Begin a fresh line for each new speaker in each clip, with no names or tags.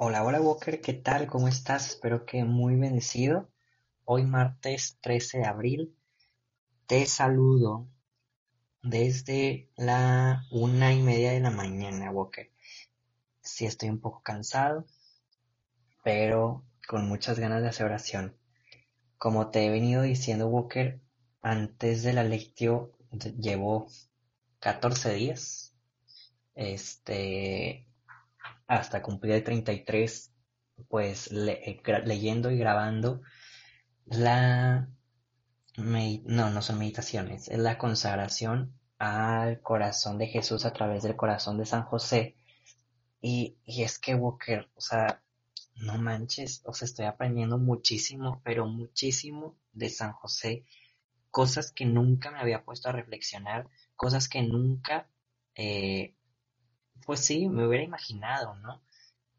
Hola, hola Walker, ¿qué tal? ¿Cómo estás? Espero que muy bendecido. Hoy martes 13 de abril te saludo desde la una y media de la mañana, Walker. Sí estoy un poco cansado, pero con muchas ganas de hacer oración. Como te he venido diciendo, Walker, antes de la lectio llevo 14 días. Este, hasta cumplir el 33, pues eh, leyendo y grabando la... No, no son meditaciones, es la consagración al corazón de Jesús a través del corazón de San José. Y, y es que Walker, o sea, no manches, o sea, estoy aprendiendo muchísimo, pero muchísimo de San José, cosas que nunca me había puesto a reflexionar, cosas que nunca eh, pues sí, me hubiera imaginado, ¿no?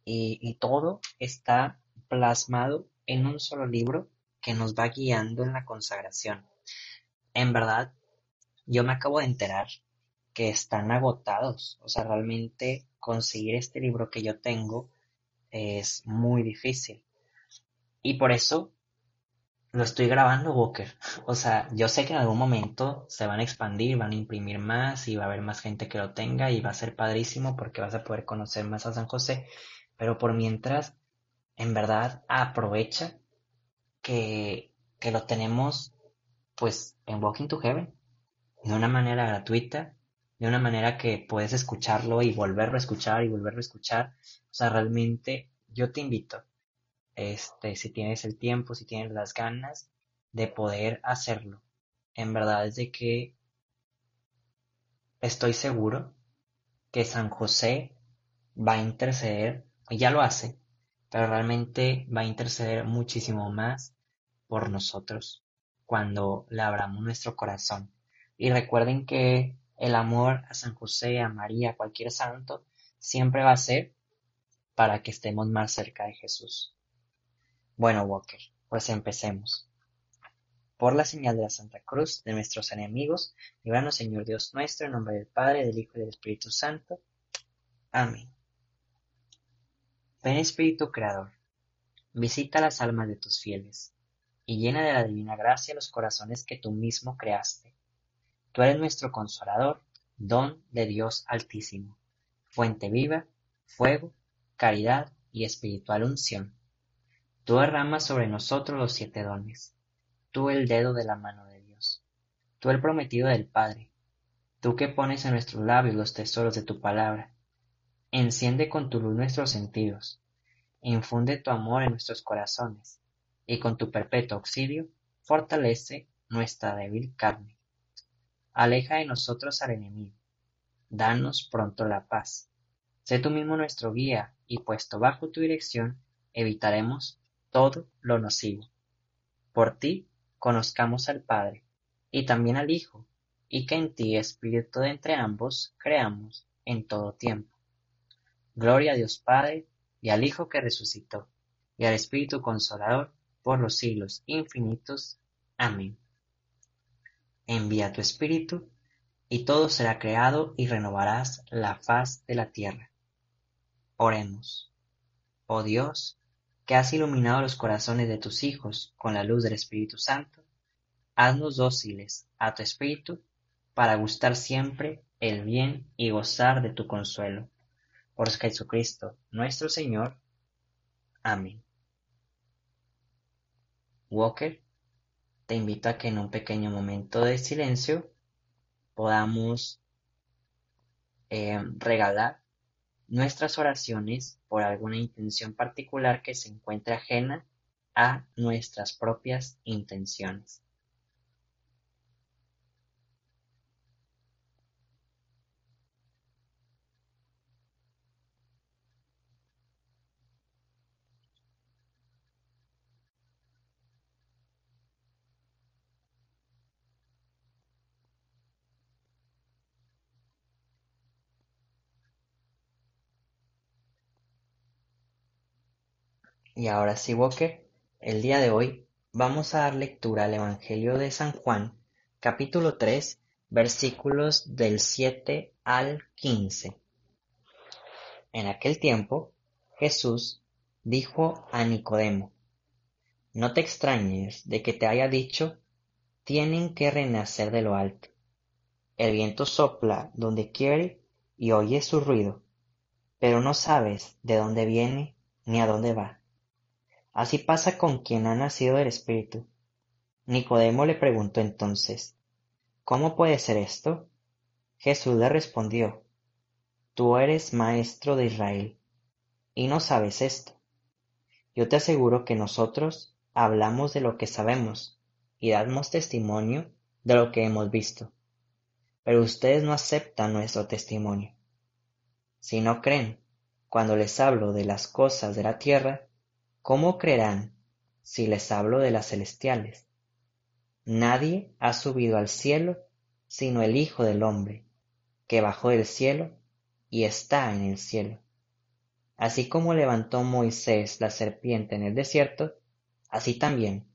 Y, todo está plasmado en un solo libro que nos va guiando en la consagración. En verdad, yo me acabo de enterar que están agotados. O sea, realmente conseguir este libro que yo tengo es muy difícil. Y por eso lo estoy grabando, Walker. O sea, yo sé que en algún momento se van a expandir, van a imprimir más y va a haber más gente que lo tenga y va a ser padrísimo porque vas a poder conocer más a San José. Pero por mientras, en verdad, aprovecha que, que lo tenemos pues en Walking to Heaven de una manera gratuita, de una manera que puedes escucharlo y volverlo a escuchar y volverlo a escuchar. O sea, realmente yo te invito este, si tienes el tiempo, si tienes las ganas de poder hacerlo. En verdad es de que estoy seguro que San José va a interceder, ya lo hace, pero realmente va a interceder muchísimo más por nosotros cuando le nuestro corazón. Y recuerden que el amor a San José, a María, a cualquier santo, siempre va a ser para que estemos más cerca de Jesús. Bueno, Walker, pues empecemos. Por la señal de la Santa Cruz de nuestros enemigos, líbranos Señor Dios nuestro, en nombre del Padre, del Hijo y del Espíritu Santo. Amén. Ven Espíritu Creador, visita las almas de tus fieles, y llena de la divina gracia los corazones que tú mismo creaste. Tú eres nuestro consolador, don de Dios Altísimo, fuente viva, fuego, caridad y espiritual unción. Tú derramas sobre nosotros los siete dones, tú el dedo de la mano de Dios, tú el prometido del Padre, tú que pones en nuestros labios los tesoros de tu palabra. Enciende con tu luz nuestros sentidos, infunde tu amor en nuestros corazones, y con tu perpetuo auxilio fortalece nuestra débil carne. Aleja de nosotros al enemigo, danos pronto la paz. Sé tú mismo nuestro guía, y puesto bajo tu dirección, evitaremos todo lo nocivo. Por ti conozcamos al Padre, y también al Hijo, y que en ti, Espíritu de entre ambos, creamos en todo tiempo. Gloria a Dios Padre, y al Hijo que resucitó, y al Espíritu Consolador, por los siglos infinitos. Amén. Envía tu Espíritu, y todo será creado, y renovarás la faz de la tierra. Oremos. Oh Dios, que has iluminado los corazones de tus hijos con la luz del Espíritu Santo, haznos dóciles a tu Espíritu para gustar siempre el bien y gozar de tu consuelo. Por Jesucristo nuestro Señor. Amén. Walker, te invito a que en un pequeño momento de silencio podamos eh, regalar nuestras oraciones por alguna intención particular que se encuentre ajena a nuestras propias intenciones. Y ahora sí, Walker, el día de hoy vamos a dar lectura al Evangelio de San Juan, capítulo 3, versículos del 7 al 15. En aquel tiempo, Jesús dijo a Nicodemo, no te extrañes de que te haya dicho, tienen que renacer de lo alto. El viento sopla donde quiere y oyes su ruido, pero no sabes de dónde viene ni a dónde va. Así pasa con quien ha nacido del Espíritu. Nicodemo le preguntó entonces, ¿Cómo puede ser esto? Jesús le respondió, Tú eres maestro de Israel, y no sabes esto. Yo te aseguro que nosotros hablamos de lo que sabemos, y damos testimonio de lo que hemos visto pero ustedes no aceptan nuestro testimonio. Si no creen cuando les hablo de las cosas de la tierra, ¿cómo creerán si les hablo de las celestiales? Nadie ha subido al cielo sino el Hijo del Hombre, que bajó del cielo y está en el cielo. Así como levantó Moisés la serpiente en el desierto, así también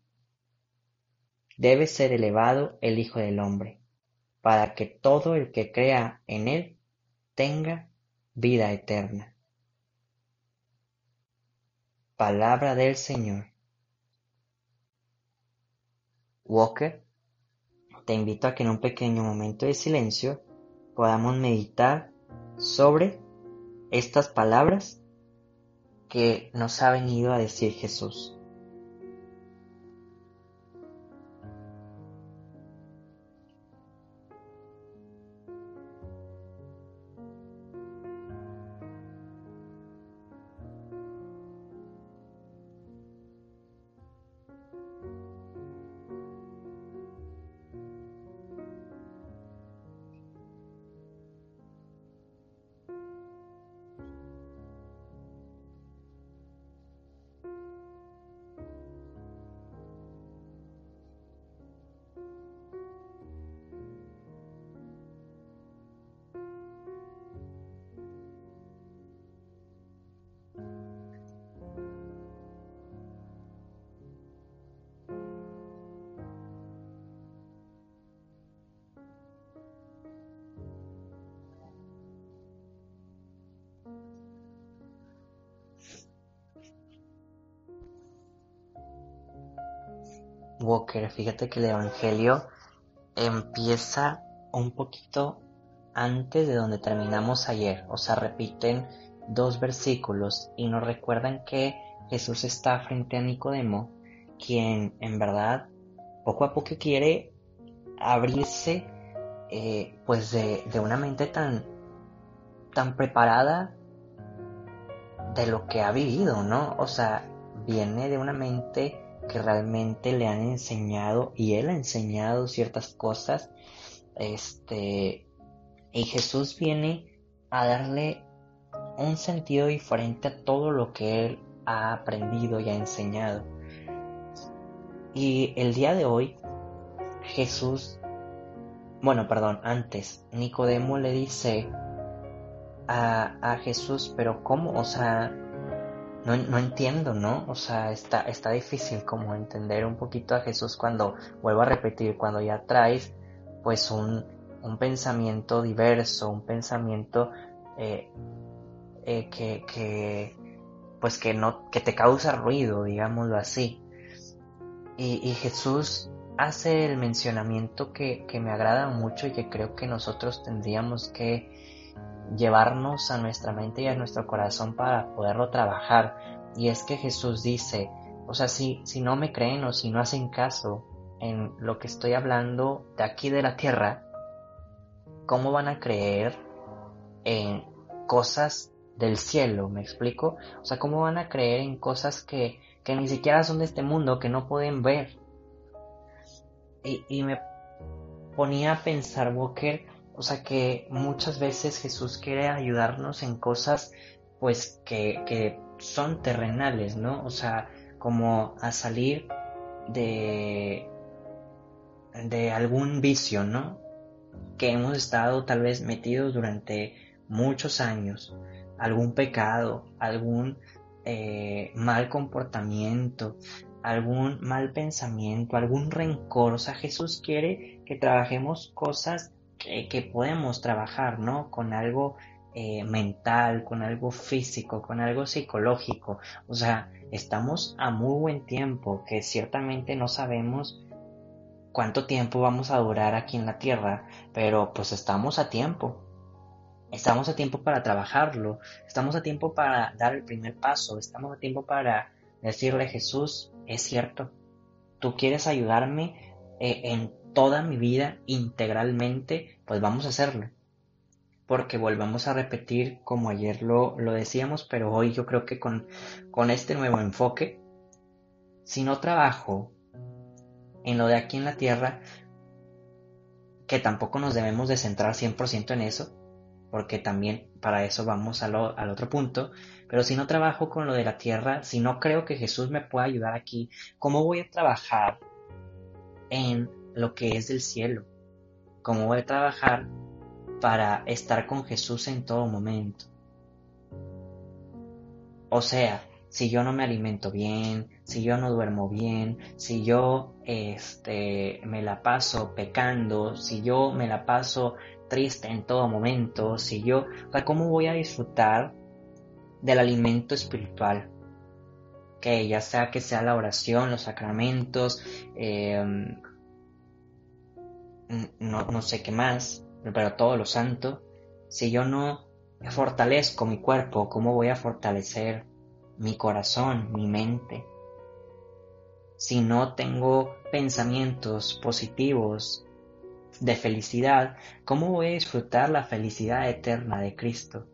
debe ser elevado el Hijo del Hombre para que todo el que crea en Él tenga vida eterna. Palabra del Señor. Walker, te invito a que en un pequeño momento de silencio podamos meditar sobre estas palabras que nos ha venido a decir Jesús. Walker, fíjate que el Evangelio empieza un poquito antes de donde terminamos ayer, o sea, repiten dos versículos y nos recuerdan que Jesús está frente a Nicodemo, quien en verdad poco a poco quiere abrirse eh, pues de, de, una mente tan, tan preparada de lo que ha vivido, ¿no? O sea, viene de una mente que realmente le han enseñado y él ha enseñado ciertas cosas. Este, y Jesús viene a darle un sentido diferente a todo lo que él ha aprendido y ha enseñado. Y el día de hoy, Jesús, bueno, perdón, antes, Nicodemo le dice a, a Jesús, pero ¿cómo? O sea, no, no, entiendo, ¿no? O sea, está, está difícil como entender un poquito a Jesús cuando, vuelvo a repetir, cuando ya traes pues un, un pensamiento diverso, un pensamiento eh, eh, que, que, pues que no, que te causa ruido, digámoslo así. Y, y Jesús hace el mencionamiento que, que me agrada mucho y que creo que nosotros tendríamos que llevarnos a nuestra mente y a nuestro corazón para poderlo trabajar. Y es que Jesús dice, o sea, si, si no me creen o si no hacen caso en lo que estoy hablando de aquí de la tierra, ¿cómo van a creer en cosas del cielo? ¿Me explico? O sea, ¿cómo van a creer en cosas que, que ni siquiera son de este mundo, que no pueden ver? Y, y me ponía a pensar, Walker, o sea que muchas veces Jesús quiere ayudarnos en cosas pues que, que son terrenales, ¿no? O sea, como a salir de, de algún vicio, ¿no? Que hemos estado tal vez metidos durante muchos años, algún pecado, algún eh, mal comportamiento, algún mal pensamiento, algún rencor. O sea, Jesús quiere que trabajemos cosas que, podemos trabajar, ¿no? Con algo eh, mental, con algo físico, con algo psicológico. O sea, estamos a muy buen tiempo, que ciertamente no sabemos cuánto tiempo vamos a durar aquí en la Tierra, pero pues estamos a tiempo. Estamos a tiempo para trabajarlo, estamos a tiempo para dar el primer paso, estamos a tiempo para decirle Jesús, es cierto, tú quieres ayudarme eh, en toda mi vida integralmente, pues vamos a hacerlo. Porque volvamos a repetir como ayer lo, lo decíamos, pero hoy yo creo que con, con este nuevo enfoque, si no trabajo en lo de aquí en la tierra, que tampoco nos debemos de centrar 100% en eso, porque también para eso vamos al otro punto, pero si no trabajo con lo de la tierra, si no creo que Jesús me pueda ayudar aquí, ¿cómo voy a trabajar en lo que es del cielo? ¿Cómo voy a trabajar para estar con Jesús en todo momento? O sea, si yo no me alimento bien, si yo no duermo bien, si yo este, me la paso pecando, si yo me la paso triste en todo momento, si yo, o sea, ¿cómo voy a disfrutar del alimento espiritual? Que ya sea que sea la oración, los sacramentos, em, no, no sé qué más, pero todo lo santo, si yo no fortalezco mi cuerpo, ¿cómo voy a fortalecer mi corazón, mi mente. Si no tengo pensamientos positivos de felicidad, ¿cómo voy a disfrutar la felicidad eterna de Cristo?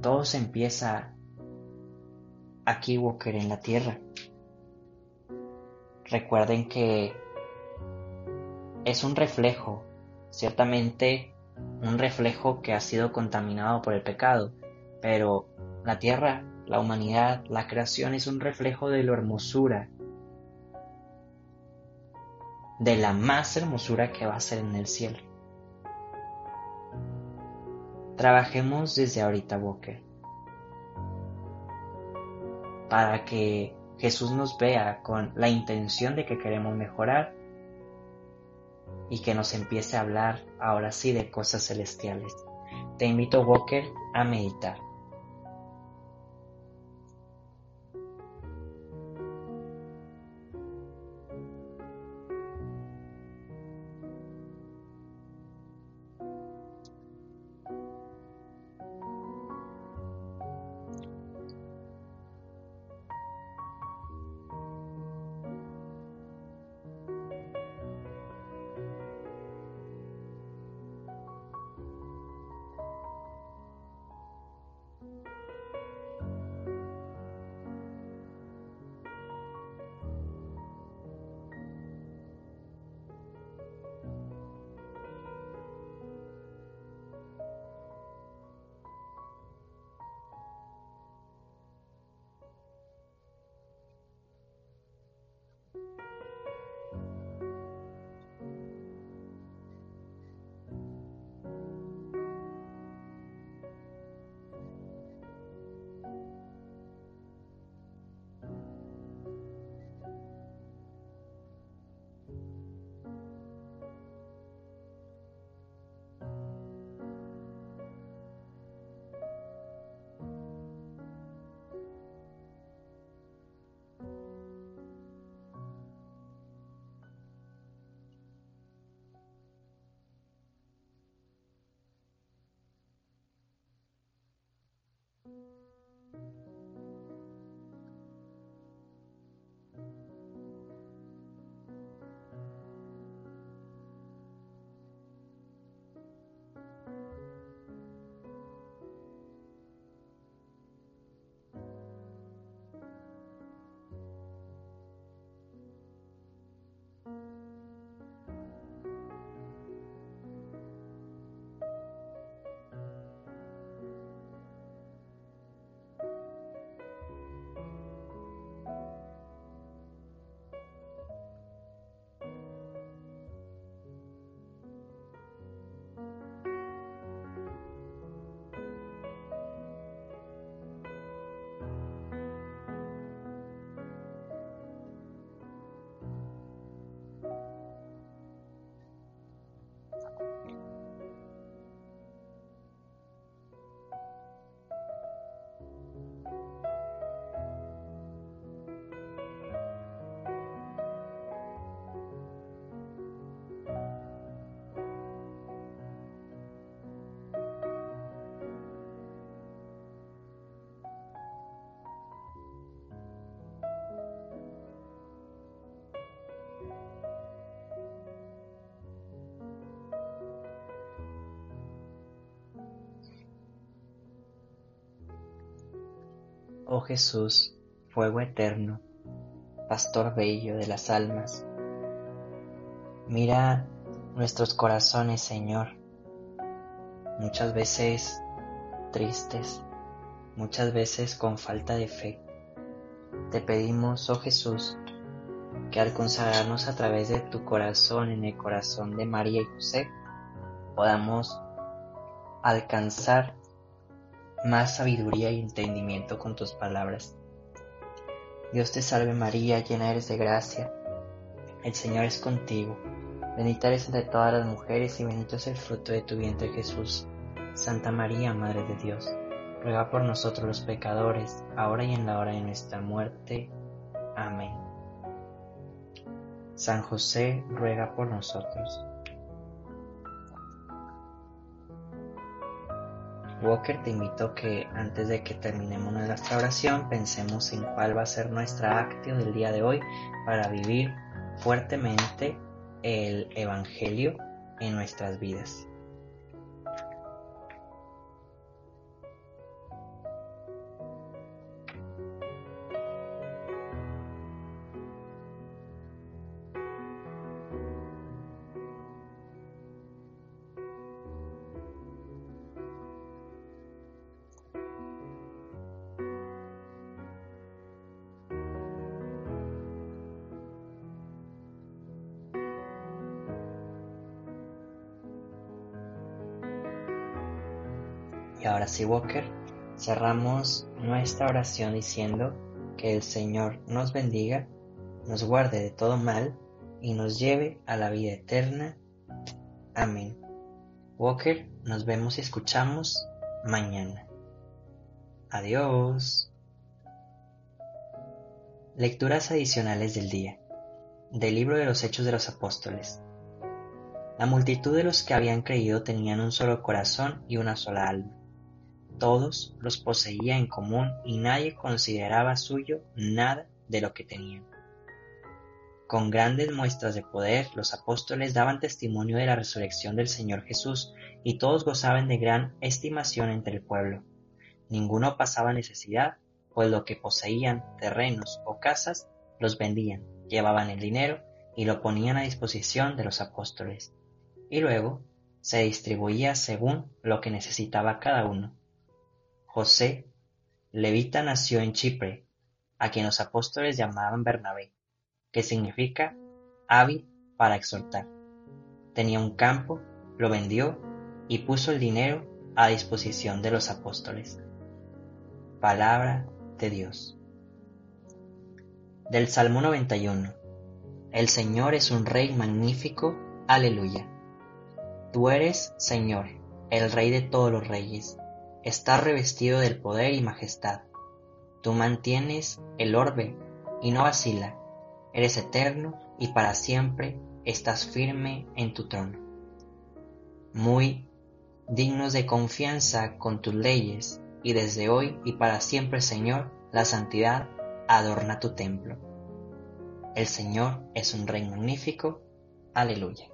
Todo se empieza aquí, Walker, en la tierra. Recuerden que es un reflejo, ciertamente un reflejo que ha sido contaminado por el pecado, pero la tierra, la humanidad, la creación es un reflejo de la hermosura, de la más hermosura que va a ser en el cielo. Trabajemos desde ahorita, Walker, para que Jesús nos vea con la intención de que queremos mejorar y que nos empiece a hablar ahora sí de cosas celestiales. Te invito, Walker, a meditar. Oh Jesús, fuego eterno, pastor bello de las almas. Mira nuestros corazones, Señor, muchas veces tristes, muchas veces con falta de fe. Te pedimos, oh Jesús, que al consagrarnos a través de tu corazón en el corazón de María y José, podamos alcanzar más sabiduría y entendimiento con tus palabras. Dios te salve María, llena eres de gracia, el Señor es contigo, bendita eres entre todas las mujeres y bendito es el fruto de tu vientre Jesús. Santa María, Madre de Dios, ruega por nosotros los pecadores, ahora y en la hora de nuestra muerte. Amén. San José ruega por nosotros. Walker te invito que antes de que terminemos nuestra oración pensemos en cuál va a ser nuestra actio del día de hoy para vivir fuertemente el Evangelio en nuestras vidas. Y ahora sí, Walker, cerramos nuestra oración diciendo que el Señor nos bendiga, nos guarde de todo mal y nos lleve a la vida eterna. Amén. Walker, nos vemos y escuchamos mañana. Adiós. Lecturas adicionales del día. Del libro de los Hechos de los Apóstoles. La multitud de los que habían creído tenían un solo corazón y una sola alma todos los poseía en común y nadie consideraba suyo nada de lo que tenían. Con grandes muestras de poder, los apóstoles daban testimonio de la resurrección del Señor Jesús y todos gozaban de gran estimación entre el pueblo. Ninguno pasaba necesidad, pues lo que poseían, terrenos o casas, los vendían, llevaban el dinero y lo ponían a disposición de los apóstoles. Y luego se distribuía según lo que necesitaba cada uno. José, levita nació en Chipre, a quien los apóstoles llamaban Bernabé, que significa hábil para exhortar. Tenía un campo, lo vendió y puso el dinero a disposición de los apóstoles. Palabra de Dios. Del Salmo 91. El Señor es un Rey magnífico. Aleluya. Tú eres, Señor, el Rey de todos los reyes está revestido del poder y majestad. Tú mantienes el orbe y no vacila. Eres eterno y para siempre estás firme en tu trono. Muy dignos de confianza con tus leyes, y desde hoy y para siempre, Señor, la santidad adorna tu templo. El Señor es un rey magnífico. Aleluya.